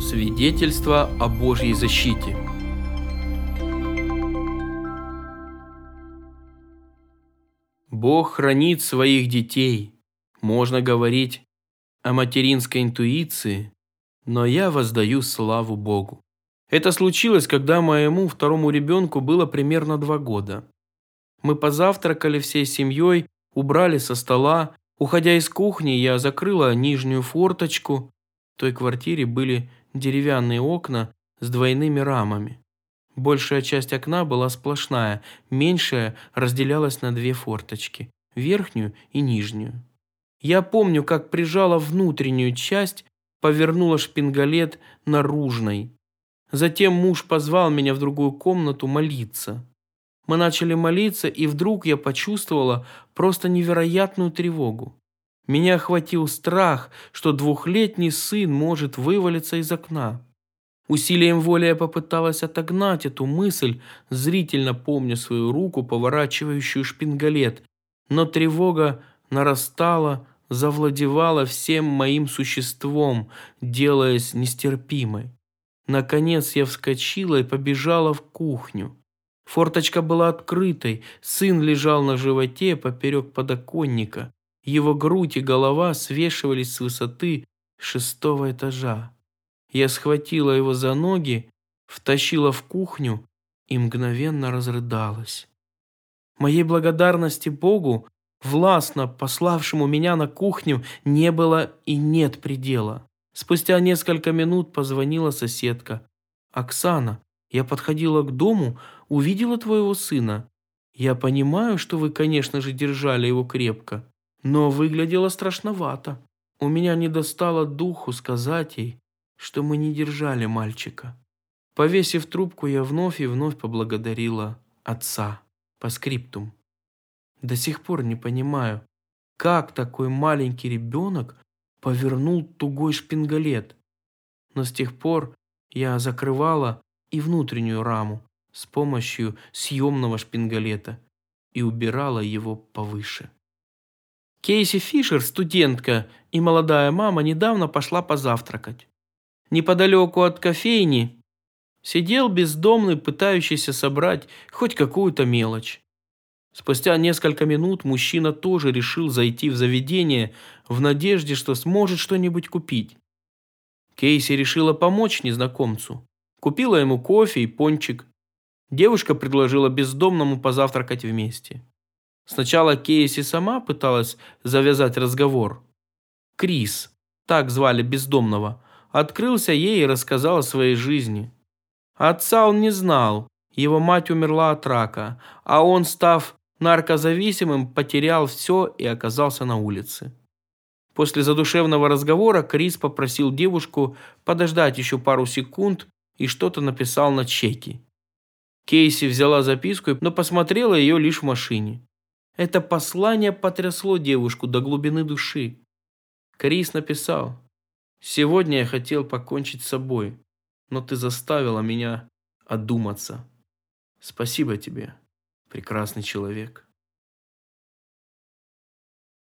Свидетельство о Божьей защите. Бог хранит своих детей. Можно говорить о материнской интуиции, но я воздаю славу Богу. Это случилось, когда моему второму ребенку было примерно два года. Мы позавтракали всей семьей, убрали со стола. Уходя из кухни, я закрыла нижнюю форточку. В той квартире были деревянные окна с двойными рамами. Большая часть окна была сплошная, меньшая разделялась на две форточки, верхнюю и нижнюю. Я помню, как прижала внутреннюю часть, повернула шпингалет наружной. Затем муж позвал меня в другую комнату молиться. Мы начали молиться, и вдруг я почувствовала просто невероятную тревогу. Меня охватил страх, что двухлетний сын может вывалиться из окна. Усилием воли я попыталась отогнать эту мысль, зрительно помня свою руку, поворачивающую шпингалет, но тревога нарастала, завладевала всем моим существом, делаясь нестерпимой. Наконец я вскочила и побежала в кухню. Форточка была открытой, сын лежал на животе поперек подоконника. Его грудь и голова свешивались с высоты шестого этажа. Я схватила его за ноги, втащила в кухню и мгновенно разрыдалась. Моей благодарности Богу, властно пославшему меня на кухню, не было и нет предела. Спустя несколько минут позвонила соседка. «Оксана, я подходила к дому, увидела твоего сына. Я понимаю, что вы, конечно же, держали его крепко, но выглядело страшновато. У меня не достало духу сказать ей, что мы не держали мальчика. Повесив трубку, я вновь и вновь поблагодарила отца по скриптум. До сих пор не понимаю, как такой маленький ребенок повернул тугой шпингалет. Но с тех пор я закрывала и внутреннюю раму с помощью съемного шпингалета и убирала его повыше. Кейси Фишер, студентка и молодая мама, недавно пошла позавтракать. Неподалеку от кофейни сидел бездомный, пытающийся собрать хоть какую-то мелочь. Спустя несколько минут мужчина тоже решил зайти в заведение в надежде, что сможет что-нибудь купить. Кейси решила помочь незнакомцу. Купила ему кофе и пончик. Девушка предложила бездомному позавтракать вместе. Сначала Кейси сама пыталась завязать разговор. Крис, так звали бездомного, открылся ей и рассказал о своей жизни. Отца он не знал, его мать умерла от рака, а он, став наркозависимым, потерял все и оказался на улице. После задушевного разговора Крис попросил девушку подождать еще пару секунд и что-то написал на чеке. Кейси взяла записку, но посмотрела ее лишь в машине. Это послание потрясло девушку до глубины души. Крис написал, «Сегодня я хотел покончить с собой, но ты заставила меня одуматься. Спасибо тебе, прекрасный человек».